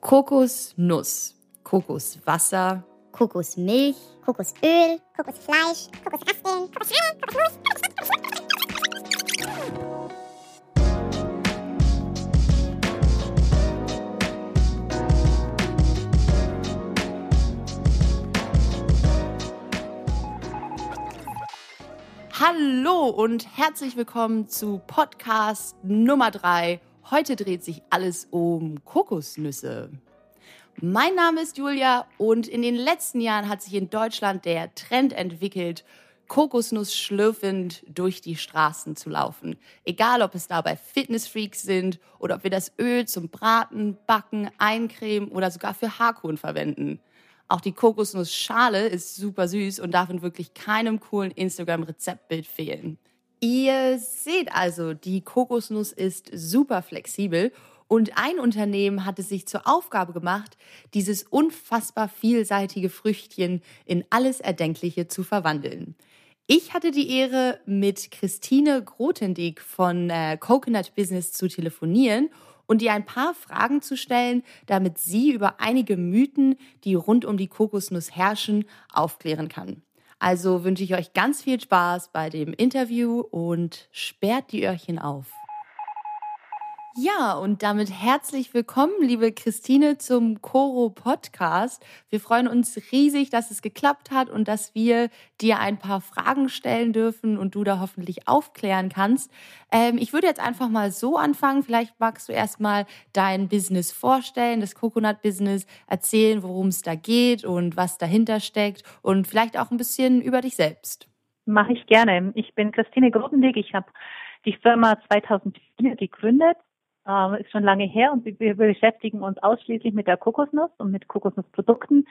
Kokosnuss, Kokoswasser, Kokosmilch, Kokosöl, Kokosfleisch, Kokosraspeln, Kokosrahm, Kokosnuss. Hallo und herzlich willkommen zu Podcast Nummer 3. Heute dreht sich alles um Kokosnüsse. Mein Name ist Julia und in den letzten Jahren hat sich in Deutschland der Trend entwickelt, Kokosnuss schlürfend durch die Straßen zu laufen. Egal, ob es dabei Fitnessfreaks sind oder ob wir das Öl zum Braten, Backen, Eincremen oder sogar für Haarkuchen verwenden. Auch die Kokosnussschale ist super süß und darf in wirklich keinem coolen Instagram-Rezeptbild fehlen. Ihr seht also, die Kokosnuss ist super flexibel und ein Unternehmen hat es sich zur Aufgabe gemacht, dieses unfassbar vielseitige Früchtchen in alles Erdenkliche zu verwandeln. Ich hatte die Ehre, mit Christine Grotendieck von äh, Coconut Business zu telefonieren und ihr ein paar Fragen zu stellen, damit sie über einige Mythen, die rund um die Kokosnuss herrschen, aufklären kann. Also wünsche ich euch ganz viel Spaß bei dem Interview und sperrt die Öhrchen auf. Ja, und damit herzlich willkommen, liebe Christine, zum Coro Podcast. Wir freuen uns riesig, dass es geklappt hat und dass wir dir ein paar Fragen stellen dürfen und du da hoffentlich aufklären kannst. Ähm, ich würde jetzt einfach mal so anfangen. Vielleicht magst du erst mal dein Business vorstellen, das Coconut Business, erzählen, worum es da geht und was dahinter steckt und vielleicht auch ein bisschen über dich selbst. Mache ich gerne. Ich bin Christine Grotendieck. Ich habe die Firma 2004 gegründet ähm, ist schon lange her und wir beschäftigen uns ausschließlich mit der Kokosnuss und mit Kokosnussprodukten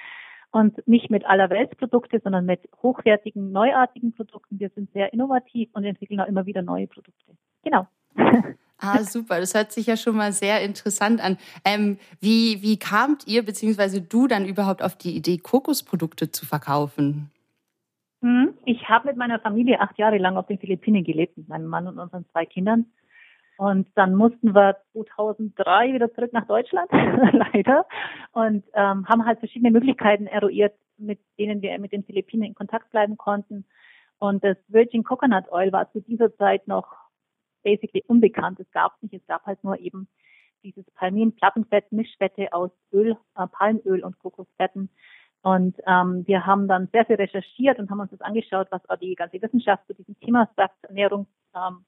und nicht mit aller Weltprodukte, sondern mit hochwertigen, neuartigen Produkten. Wir sind sehr innovativ und entwickeln auch immer wieder neue Produkte. Genau. Ah, super. Das hört sich ja schon mal sehr interessant an. Ähm, wie, wie kamt ihr bzw. du dann überhaupt auf die Idee, Kokosprodukte zu verkaufen? Hm, ich habe mit meiner Familie acht Jahre lang auf den Philippinen gelebt, mit meinem Mann und unseren zwei Kindern. Und dann mussten wir 2003 wieder zurück nach Deutschland, leider, und ähm, haben halt verschiedene Möglichkeiten eruiert, mit denen wir mit den Philippinen in Kontakt bleiben konnten. Und das Virgin Coconut Oil war zu dieser Zeit noch basically unbekannt. Es gab es nicht, es gab halt nur eben dieses Palmin-Plattenfett, Mischfette aus Öl, äh, Palmöl und Kokosfetten. Und ähm, wir haben dann sehr viel recherchiert und haben uns das angeschaut, was auch die ganze Wissenschaft zu diesem Thema sagt, Ernährung, ähm,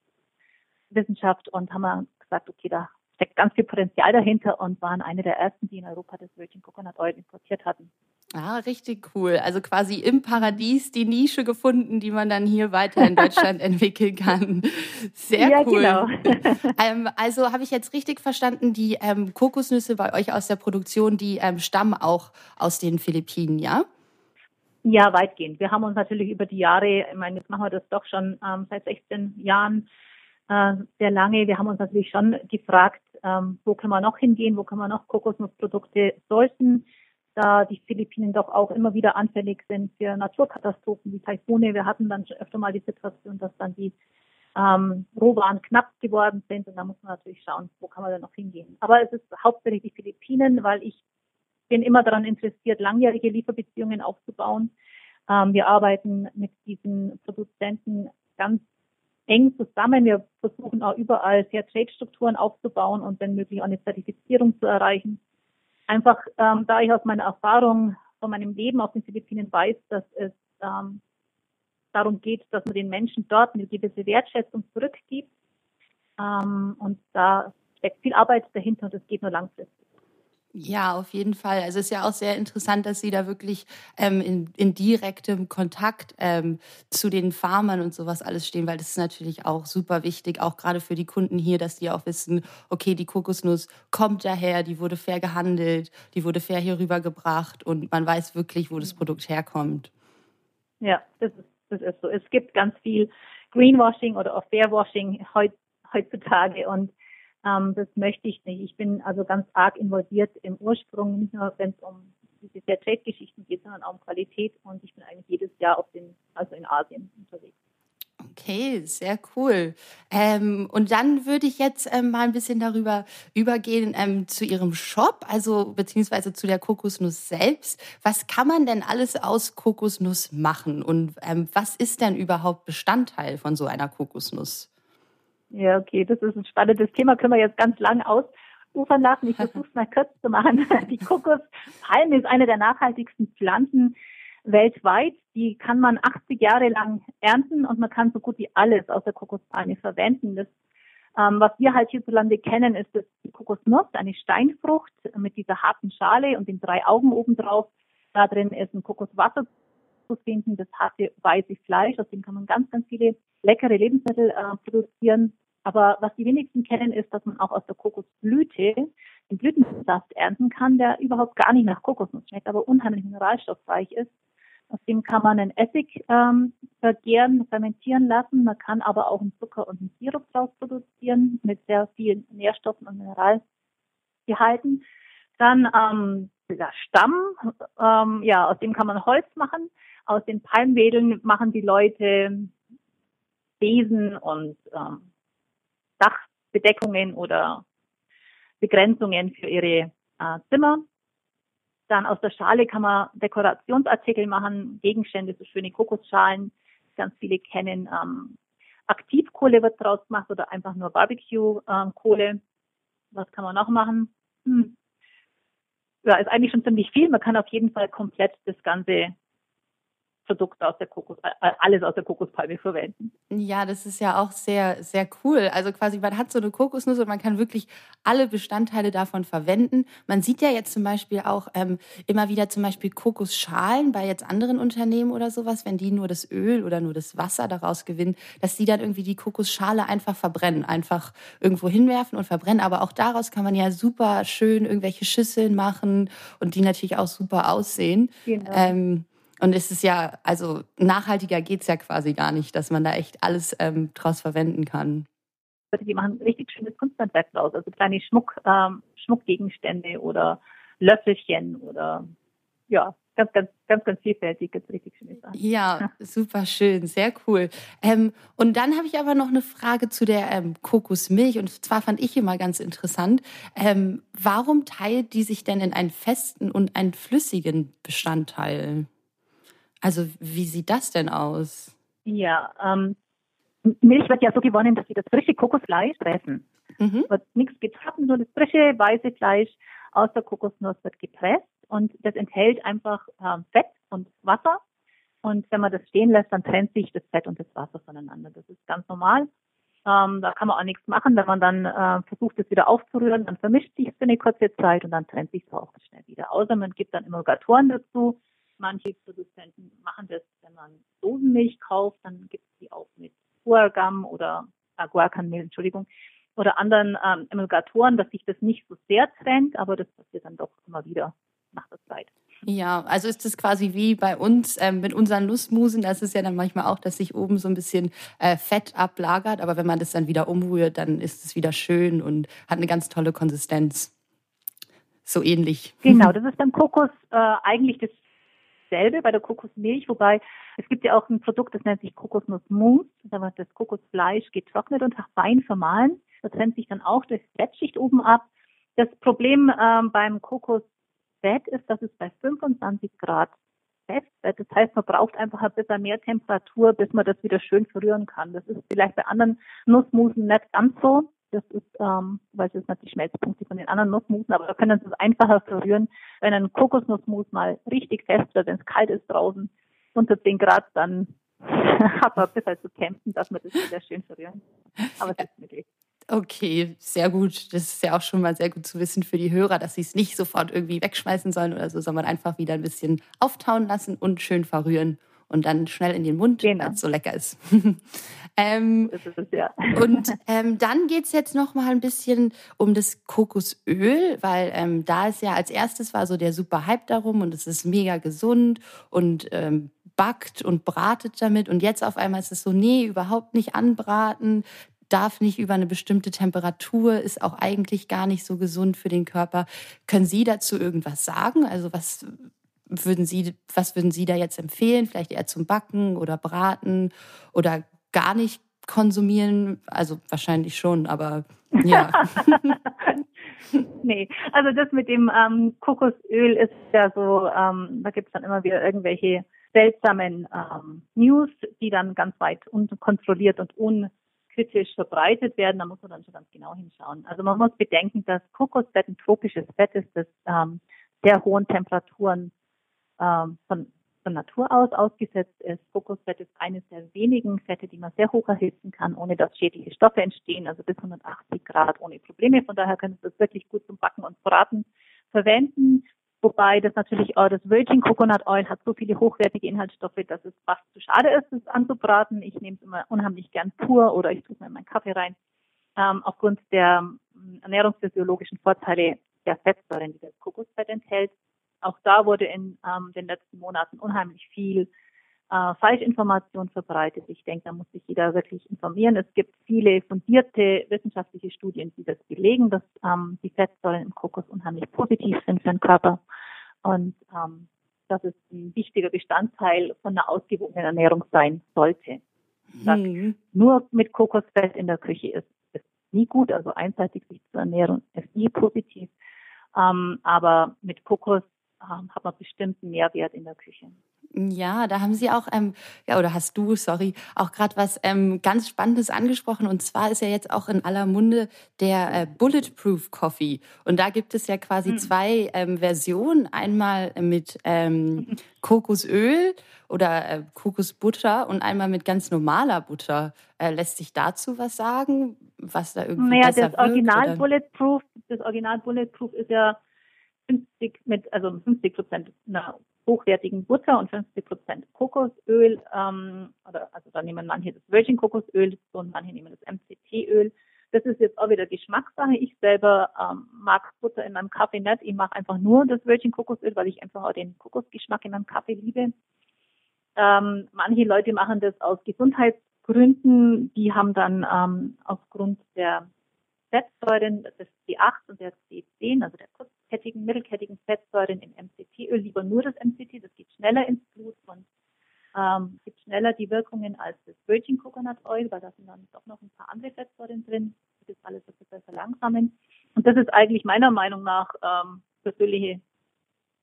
Wissenschaft und haben gesagt, okay, da steckt ganz viel Potenzial dahinter und waren eine der ersten, die in Europa das Virgin Coconut Oil importiert hatten. Ah, richtig cool. Also quasi im Paradies die Nische gefunden, die man dann hier weiter in Deutschland entwickeln kann. Sehr ja, cool. Genau. ähm, also habe ich jetzt richtig verstanden, die ähm, Kokosnüsse bei euch aus der Produktion, die ähm, stammen auch aus den Philippinen, ja? Ja, weitgehend. Wir haben uns natürlich über die Jahre, ich meine, jetzt machen wir das doch schon ähm, seit 16 Jahren, äh, sehr lange. Wir haben uns natürlich schon gefragt, ähm, wo können wir noch hingehen, wo können wir noch Kokosnussprodukte sollten, da die Philippinen doch auch immer wieder anfällig sind für Naturkatastrophen wie Taifune. Wir hatten dann schon öfter mal die Situation, dass dann die ähm, Rohwaren knapp geworden sind und da muss man natürlich schauen, wo kann man denn noch hingehen. Aber es ist hauptsächlich die Philippinen, weil ich bin immer daran interessiert, langjährige Lieferbeziehungen aufzubauen. Ähm, wir arbeiten mit diesen Produzenten ganz eng zusammen. Wir versuchen auch überall Fair-Trade-Strukturen aufzubauen und wenn möglich auch eine Zertifizierung zu erreichen. Einfach, ähm, da ich aus meiner Erfahrung von meinem Leben auf den Philippinen weiß, dass es ähm, darum geht, dass man den Menschen dort eine gewisse Wertschätzung zurückgibt. Ähm, und da steckt viel Arbeit dahinter und es geht nur langfristig. Ja, auf jeden Fall. Also es ist ja auch sehr interessant, dass Sie da wirklich ähm, in, in, direktem Kontakt ähm, zu den Farmern und sowas alles stehen, weil das ist natürlich auch super wichtig, auch gerade für die Kunden hier, dass die auch wissen, okay, die Kokosnuss kommt daher, die wurde fair gehandelt, die wurde fair hier rübergebracht und man weiß wirklich, wo das Produkt herkommt. Ja, das ist, das ist so. Es gibt ganz viel Greenwashing oder auch Fairwashing heutzutage und ähm, das möchte ich nicht. Ich bin also ganz arg involviert im Ursprung, nicht nur wenn es um diese Fairtrade-Geschichten geht, sondern auch um Qualität. Und ich bin eigentlich jedes Jahr auf den, also in Asien unterwegs. Okay, sehr cool. Ähm, und dann würde ich jetzt ähm, mal ein bisschen darüber übergehen ähm, zu Ihrem Shop, also beziehungsweise zu der Kokosnuss selbst. Was kann man denn alles aus Kokosnuss machen und ähm, was ist denn überhaupt Bestandteil von so einer Kokosnuss? Ja, okay, das ist ein spannendes Thema, können wir jetzt ganz lang ausufern lassen. Ich versuche es mal kurz zu machen. Die Kokospalme ist eine der nachhaltigsten Pflanzen weltweit. Die kann man 80 Jahre lang ernten und man kann so gut wie alles aus der Kokospalme verwenden. Das, ähm, was wir halt hierzulande kennen, ist das die Kokosnuss, eine Steinfrucht mit dieser harten Schale und den drei Augen obendrauf. Da drin ist ein Kokoswasser zu finden, das harte weiße Fleisch, aus dem kann man ganz, ganz viele leckere Lebensmittel äh, produzieren. Aber was die wenigsten kennen, ist, dass man auch aus der Kokosblüte den Blütensaft ernten kann, der überhaupt gar nicht nach Kokosnuss schmeckt, aber unheimlich mineralstoffreich ist. Aus dem kann man einen Essig ähm, vergären, fermentieren lassen. Man kann aber auch einen Zucker und einen Sirup draus produzieren mit sehr vielen Nährstoffen und Mineralgehalten. Dann ähm, der Stamm, ähm, ja, aus dem kann man Holz machen. Aus den Palmwedeln machen die Leute Besen und ähm, Dachbedeckungen oder Begrenzungen für ihre äh, Zimmer. Dann aus der Schale kann man Dekorationsartikel machen, Gegenstände, so schöne Kokosschalen, ganz viele kennen. Ähm, Aktivkohle wird draus gemacht oder einfach nur Barbecue-Kohle. Ähm, Was kann man noch machen? Hm. Ja, ist eigentlich schon ziemlich viel. Man kann auf jeden Fall komplett das Ganze Produkte aus der Kokos, äh, alles aus der Kokospalme verwenden. Ja, das ist ja auch sehr, sehr cool. Also quasi, man hat so eine Kokosnuss und man kann wirklich alle Bestandteile davon verwenden. Man sieht ja jetzt zum Beispiel auch ähm, immer wieder zum Beispiel Kokosschalen bei jetzt anderen Unternehmen oder sowas, wenn die nur das Öl oder nur das Wasser daraus gewinnen, dass die dann irgendwie die Kokosschale einfach verbrennen, einfach irgendwo hinwerfen und verbrennen. Aber auch daraus kann man ja super schön irgendwelche Schüsseln machen und die natürlich auch super aussehen. Genau. Ähm, und es ist ja, also nachhaltiger geht's ja quasi gar nicht, dass man da echt alles ähm, draus verwenden kann. Die machen richtig schönes Kunsthandwerk draus, also kleine Schmuck, ähm, Schmuckgegenstände oder Löffelchen oder ja, ganz, ganz, ganz, ganz vielfältig, ganz richtig schöne Sachen. Ja, super schön, sehr cool. Ähm, und dann habe ich aber noch eine Frage zu der ähm, Kokosmilch. Und zwar fand ich immer ganz interessant. Ähm, warum teilt die sich denn in einen festen und einen flüssigen Bestandteil? Also wie sieht das denn aus? Ja, ähm, Milch wird ja so gewonnen, dass sie das frische Kokosfleisch pressen. Mhm. Wird nichts getrocknet, nur das frische weiße Fleisch aus der Kokosnuss wird gepresst und das enthält einfach ähm, Fett und Wasser. Und wenn man das stehen lässt, dann trennt sich das Fett und das Wasser voneinander. Das ist ganz normal. Ähm, da kann man auch nichts machen. Wenn man dann äh, versucht, es wieder aufzurühren, dann vermischt sich für eine kurze Zeit und dann trennt sich es auch schnell wieder. Außer man gibt dann Emulgatoren dazu, Manche Produzenten machen das, wenn man Dosenmilch kauft, dann gibt es die auch mit Guargam oder äh, Guarcanmehl, Entschuldigung, oder anderen ähm, Emulgatoren, dass sich das nicht so sehr trennt, aber das passiert dann doch immer wieder nach der Zeit. Ja, also ist es quasi wie bei uns ähm, mit unseren Nussmusen. Das ist ja dann manchmal auch, dass sich oben so ein bisschen äh, Fett ablagert. Aber wenn man das dann wieder umrührt, dann ist es wieder schön und hat eine ganz tolle Konsistenz. So ähnlich. Genau, das ist beim Kokos äh, eigentlich das dasselbe bei der Kokosmilch, wobei es gibt ja auch ein Produkt, das nennt sich Kokosnussmus. Das Kokosfleisch getrocknet und fein vermahlen. Da trennt sich dann auch das Fettschicht oben ab. Das Problem ähm, beim Kokosfett ist, dass es bei 25 Grad fest wird. Das heißt, man braucht einfach ein bisschen mehr Temperatur, bis man das wieder schön verrühren kann. Das ist vielleicht bei anderen Nussmusen nicht ganz so. Das ist, ähm, weil es ist natürlich Schmelzpunkte von den anderen Nussmusen, aber da können Sie es einfacher verrühren. Wenn ein Kokosnussmus mal richtig fest wird, wenn es kalt ist draußen, unter 10 Grad, dann hat man ein bisschen zu kämpfen, dass man das wieder schön verrühren. Aber es ist möglich. Okay, sehr gut. Das ist ja auch schon mal sehr gut zu wissen für die Hörer, dass sie es nicht sofort irgendwie wegschmeißen sollen oder so, sondern einfach wieder ein bisschen auftauen lassen und schön verrühren und dann schnell in den Mund, genau. weil es so lecker ist. Ähm, das ist es, ja. und ähm, dann geht's jetzt noch mal ein bisschen um das Kokosöl, weil ähm, da ist ja als erstes war so der super Hype darum und es ist mega gesund und ähm, backt und bratet damit und jetzt auf einmal ist es so, nee, überhaupt nicht anbraten, darf nicht über eine bestimmte Temperatur, ist auch eigentlich gar nicht so gesund für den Körper. Können Sie dazu irgendwas sagen? Also was würden Sie, was würden Sie da jetzt empfehlen? Vielleicht eher zum Backen oder Braten oder gar nicht konsumieren? Also wahrscheinlich schon, aber ja. nee, also das mit dem ähm, Kokosöl ist ja so, ähm, da gibt's dann immer wieder irgendwelche seltsamen ähm, News, die dann ganz weit unkontrolliert und unkritisch verbreitet werden. Da muss man dann schon ganz genau hinschauen. Also man muss bedenken, dass Kokosfett ein tropisches Fett ist, das ähm, sehr hohen Temperaturen ähm, von von Natur aus ausgesetzt ist. Kokosfett ist eines der wenigen Fette, die man sehr hoch erhitzen kann, ohne dass schädliche Stoffe entstehen, also bis 180 Grad ohne Probleme. Von daher können Sie das wirklich gut zum Backen und Braten verwenden. Wobei das natürlich auch das Virgin Coconut Oil hat so viele hochwertige Inhaltsstoffe, dass es fast zu schade ist, es anzubraten. Ich nehme es immer unheimlich gern pur oder ich tue es mir in meinen Kaffee rein. Ähm, aufgrund der ähm, ernährungsphysiologischen Vorteile der Fettsäuren, die das Kokosfett enthält. Auch da wurde in ähm, den letzten Monaten unheimlich viel äh, Falschinformation verbreitet. Ich denke, da muss sich jeder wirklich informieren. Es gibt viele fundierte wissenschaftliche Studien, die das belegen, dass ähm, die Fettsäuren im Kokos unheimlich positiv sind für den Körper. Und ähm, dass es ein wichtiger Bestandteil von einer ausgewogenen Ernährung sein sollte. Mhm. Nur mit Kokosfett in der Küche ist, ist nie gut, also einseitig sich zu ernähren ist nie positiv. Ähm, aber mit Kokos ähm, hat man bestimmten Mehrwert in der Küche. Ja, da haben Sie auch, ähm, ja, oder hast du, sorry, auch gerade was ähm, ganz Spannendes angesprochen. Und zwar ist ja jetzt auch in aller Munde der äh, Bulletproof Coffee. Und da gibt es ja quasi mhm. zwei ähm, Versionen. Einmal mit ähm. Kokosöl oder äh, Kokosbutter und einmal mit ganz normaler Butter. Äh, lässt sich dazu was sagen, was da irgendwie naja, besser das Original wirkt, Bulletproof, das Original Bulletproof ist ja 50 mit, also 50 Prozent einer hochwertigen Butter und 50 Prozent Kokosöl, ähm, oder, also da nehmen manche das Virgin Kokosöl und manche nehmen das MCT-Öl. Das ist jetzt auch wieder Geschmackssache. Ich selber ähm, mag Butter in meinem Kaffee nicht. Ich mache einfach nur das Virgin Kokosöl, weil ich einfach auch den Kokosgeschmack in meinem Kaffee liebe. Ähm, manche Leute machen das aus Gesundheitsgründen. Die haben dann ähm, aufgrund der Fettsäuren, das C8 und der C10, also der kurzkettigen, mittelkettigen Fettsäuren im MCT-Öl, lieber nur das MCT, das geht schneller ins Blut und ähm, gibt schneller die Wirkungen als das Virgin Coconut Oil, weil da sind dann doch noch ein paar andere Fettsäuren drin, die das alles ein bisschen verlangsamen. Und das ist eigentlich meiner Meinung nach ähm, persönliche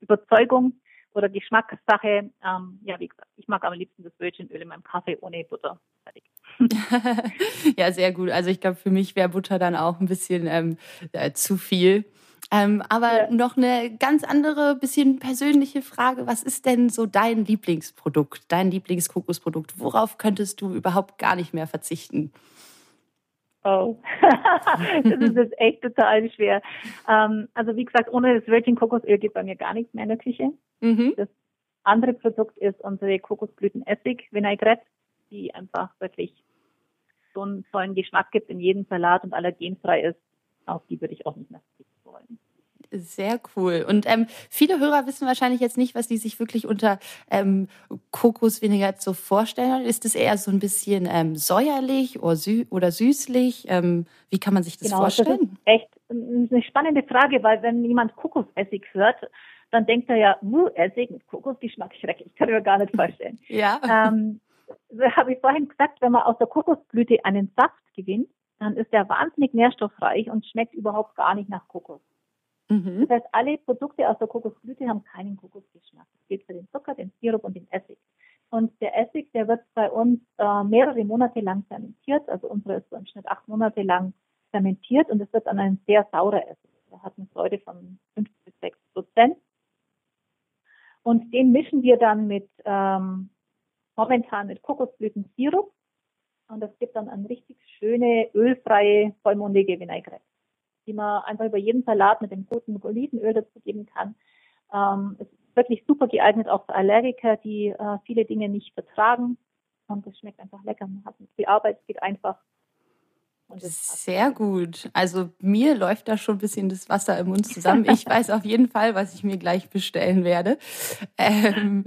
Überzeugung oder Geschmackssache. Ähm, ja, wie gesagt, ich mag am liebsten das Virgin-Öl in meinem Kaffee ohne Butter. Ja, sehr gut. Also ich glaube, für mich wäre Butter dann auch ein bisschen ähm, äh, zu viel. Ähm, aber ja. noch eine ganz andere, bisschen persönliche Frage. Was ist denn so dein Lieblingsprodukt, dein Lieblingskokosprodukt? Worauf könntest du überhaupt gar nicht mehr verzichten? Oh, das ist jetzt echt total schwer. Ähm, also wie gesagt, ohne das Virgin Kokosöl geht bei mir gar nichts mehr in der Küche. Mhm. Das andere Produkt ist unsere Kokosblütenessig Vinaigrette, die einfach wirklich so einen tollen Geschmack gibt in jedem Salat und allergenfrei ist. Auf die würde ich auch nicht mehr verzichten wollen. Sehr cool. Und ähm, viele Hörer wissen wahrscheinlich jetzt nicht, was die sich wirklich unter ähm, Kokosvinaigrette so vorstellen. Ist es eher so ein bisschen ähm, säuerlich oder, sü oder süßlich? Ähm, wie kann man sich das genau, vorstellen? Das ist echt eine spannende Frage, weil wenn jemand Kokosessig hört, dann denkt er ja, uh, Essig mit Kokosgeschmack, schrecklich, kann ich mir gar nicht vorstellen. Ja. Ähm, habe ich vorhin gesagt, wenn man aus der Kokosblüte einen Saft gewinnt, dann ist der wahnsinnig nährstoffreich und schmeckt überhaupt gar nicht nach Kokos. Mhm. Das heißt, alle Produkte aus der Kokosblüte haben keinen Kokosgeschmack. Das gilt für den Zucker, den Sirup und den Essig. Und der Essig, der wird bei uns äh, mehrere Monate lang fermentiert. Also unsere ist so im Schnitt acht Monate lang fermentiert und es wird dann ein sehr saurer Essig. Der hat eine Säure von fünf bis sechs Prozent. Und den mischen wir dann mit ähm, momentan mit Kokosblütensirup. Und das gibt dann eine richtig schöne, ölfreie, vollmundige Vinaigrette die man einfach über jeden Salat mit dem guten Olivenöl dazu geben kann. Ähm, ist wirklich super geeignet auch für Allergiker, die äh, viele Dinge nicht vertragen. Und es schmeckt einfach lecker. Man hat nicht viel Arbeit, es geht einfach. Sehr gut. Also mir läuft da schon ein bisschen das Wasser im Mund zusammen. Ich weiß auf jeden Fall, was ich mir gleich bestellen werde. Ähm,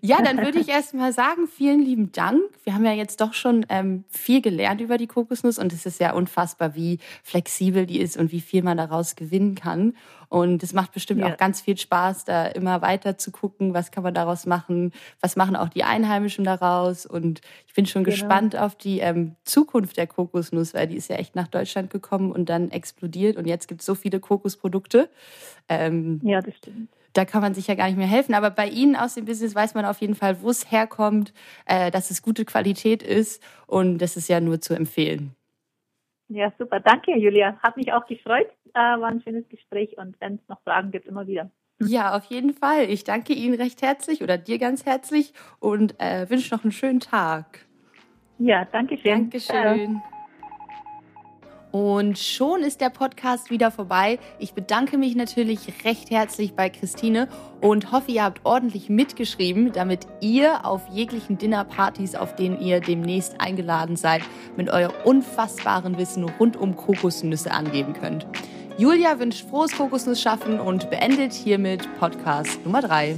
ja, dann würde ich erst mal sagen, vielen lieben Dank. Wir haben ja jetzt doch schon ähm, viel gelernt über die Kokosnuss und es ist ja unfassbar, wie flexibel die ist und wie viel man daraus gewinnen kann. Und es macht bestimmt Ja. auch ganz viel Spaß, da immer weiter zu gucken, was kann man daraus machen, was machen auch die Einheimischen daraus. Und ich bin schon Genau. gespannt auf die ähm, Zukunft der Kokosnuss, weil die ist ja echt nach Deutschland gekommen und dann explodiert. Und jetzt gibt es so viele Kokosprodukte. Ähm, Ja, das stimmt. da kann man sich ja gar nicht mehr helfen. Aber bei Ihnen aus dem Business weiß man auf jeden Fall, wo es herkommt, äh, dass es gute Qualität ist und das ist ja nur zu empfehlen. Ja, super. Danke, Julia. Hat mich auch gefreut. Äh, war ein schönes Gespräch und wenn es noch Fragen gibt, immer wieder. Ja, auf jeden Fall. Ich danke Ihnen recht herzlich oder dir ganz herzlich und äh, wünsche noch einen schönen Tag. Ja, danke schön. Dankeschön. Und schon ist der Podcast wieder vorbei. Ich bedanke mich natürlich recht herzlich bei Christine und hoffe, ihr habt ordentlich mitgeschrieben, damit ihr auf jeglichen Dinnerpartys, auf denen ihr demnächst eingeladen seid, mit eurem unfassbaren Wissen rund um Kokosnüsse angeben könnt. Julia wünscht frohes Kokosnussschaffen und beendet hiermit Podcast Nummer drei.